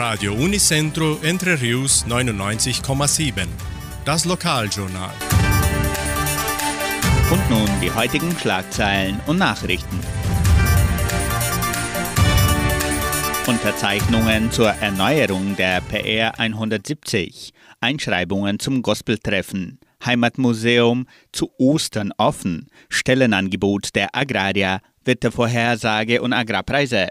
Radio Unicentro Entre Rius 99,7. Das Lokaljournal. Und nun die heutigen Schlagzeilen und Nachrichten. Unterzeichnungen zur Erneuerung der PR 170, Einschreibungen zum Gospeltreffen, Heimatmuseum zu Ostern offen, Stellenangebot der Agraria, Wettervorhersage und Agrarpreise.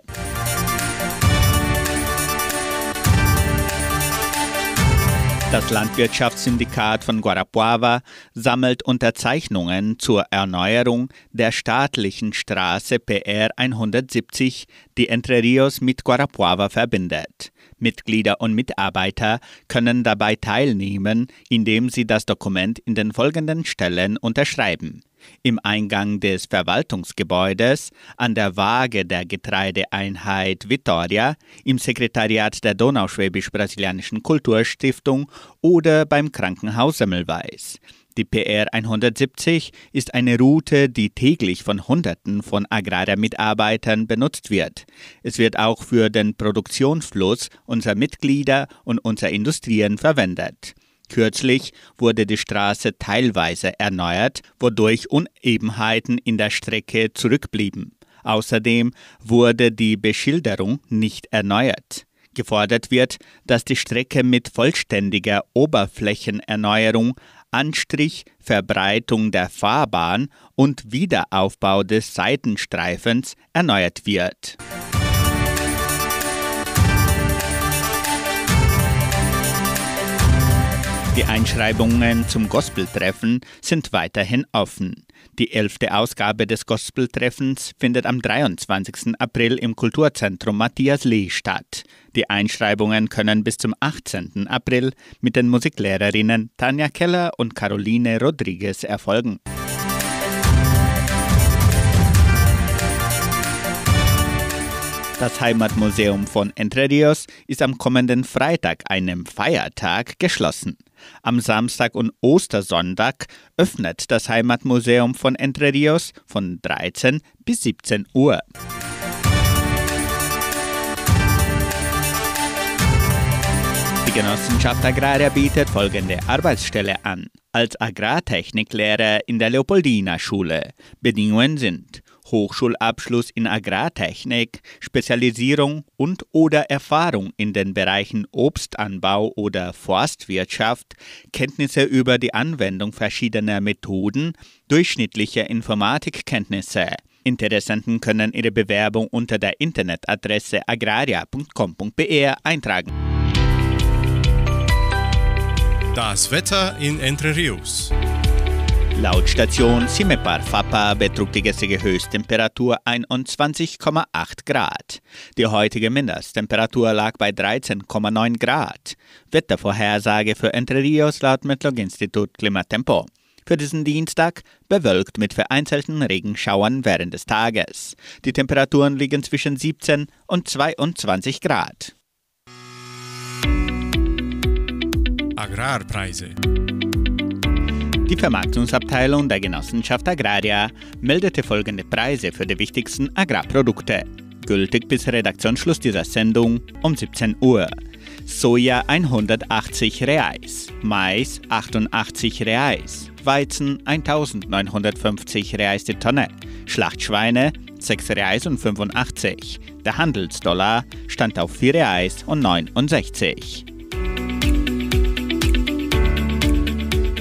Das Landwirtschaftssyndikat von Guarapuava sammelt Unterzeichnungen zur Erneuerung der staatlichen Straße PR 170, die Entre Rios mit Guarapuava verbindet. Mitglieder und Mitarbeiter können dabei teilnehmen, indem sie das Dokument in den folgenden Stellen unterschreiben im Eingang des Verwaltungsgebäudes, an der Waage der Getreideeinheit Vitoria, im Sekretariat der Donauschwäbisch-Brasilianischen Kulturstiftung oder beim Krankenhaus Semmelweis. Die PR 170 ist eine Route, die täglich von Hunderten von Agrarmitarbeitern benutzt wird. Es wird auch für den Produktionsfluss unserer Mitglieder und unserer Industrien verwendet. Kürzlich wurde die Straße teilweise erneuert, wodurch Unebenheiten in der Strecke zurückblieben. Außerdem wurde die Beschilderung nicht erneuert. Gefordert wird, dass die Strecke mit vollständiger Oberflächenerneuerung, Anstrich, Verbreitung der Fahrbahn und Wiederaufbau des Seitenstreifens erneuert wird. Die Einschreibungen zum Gospeltreffen sind weiterhin offen. Die elfte Ausgabe des Gospeltreffens findet am 23. April im Kulturzentrum Matthias Lee statt. Die Einschreibungen können bis zum 18. April mit den Musiklehrerinnen Tanja Keller und Caroline Rodriguez erfolgen. Das Heimatmuseum von Entre Rios ist am kommenden Freitag, einem Feiertag, geschlossen. Am Samstag und Ostersonntag öffnet das Heimatmuseum von Entre Rios von 13 bis 17 Uhr. Die Genossenschaft Agraria bietet folgende Arbeitsstelle an. Als Agrartechniklehrer in der Leopoldina Schule. Bedingungen sind Hochschulabschluss in Agrartechnik, Spezialisierung und oder Erfahrung in den Bereichen Obstanbau oder Forstwirtschaft, Kenntnisse über die Anwendung verschiedener Methoden, durchschnittliche Informatikkenntnisse. Interessenten können ihre Bewerbung unter der Internetadresse agraria.com.br eintragen. Das Wetter in Entre Rios. Laut Station Simepar Fapa betrug die gestrige Höchsttemperatur 21,8 Grad. Die heutige Mindesttemperatur lag bei 13,9 Grad. Wettervorhersage für Entre Rios laut Metlog-Institut Klimatempo. Für diesen Dienstag bewölkt mit vereinzelten Regenschauern während des Tages. Die Temperaturen liegen zwischen 17 und 22 Grad. Agrarpreise. Die Vermarktungsabteilung der Genossenschaft Agraria meldete folgende Preise für die wichtigsten Agrarprodukte. Gültig bis Redaktionsschluss dieser Sendung um 17 Uhr. Soja 180 Reais, Mais 88 Reais, Weizen 1950 Reais die Tonne, Schlachtschweine 6 Reais und 85. Der Handelsdollar stand auf 4 Reais und 69.